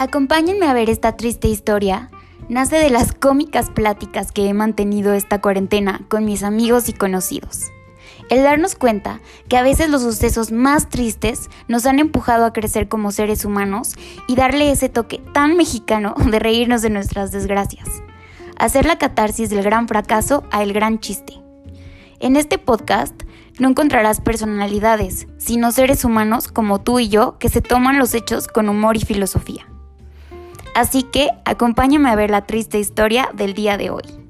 Acompáñenme a ver esta triste historia. Nace de las cómicas pláticas que he mantenido esta cuarentena con mis amigos y conocidos. El darnos cuenta que a veces los sucesos más tristes nos han empujado a crecer como seres humanos y darle ese toque tan mexicano de reírnos de nuestras desgracias. Hacer la catarsis del gran fracaso a el gran chiste. En este podcast no encontrarás personalidades, sino seres humanos como tú y yo que se toman los hechos con humor y filosofía. Así que acompáñame a ver la triste historia del día de hoy.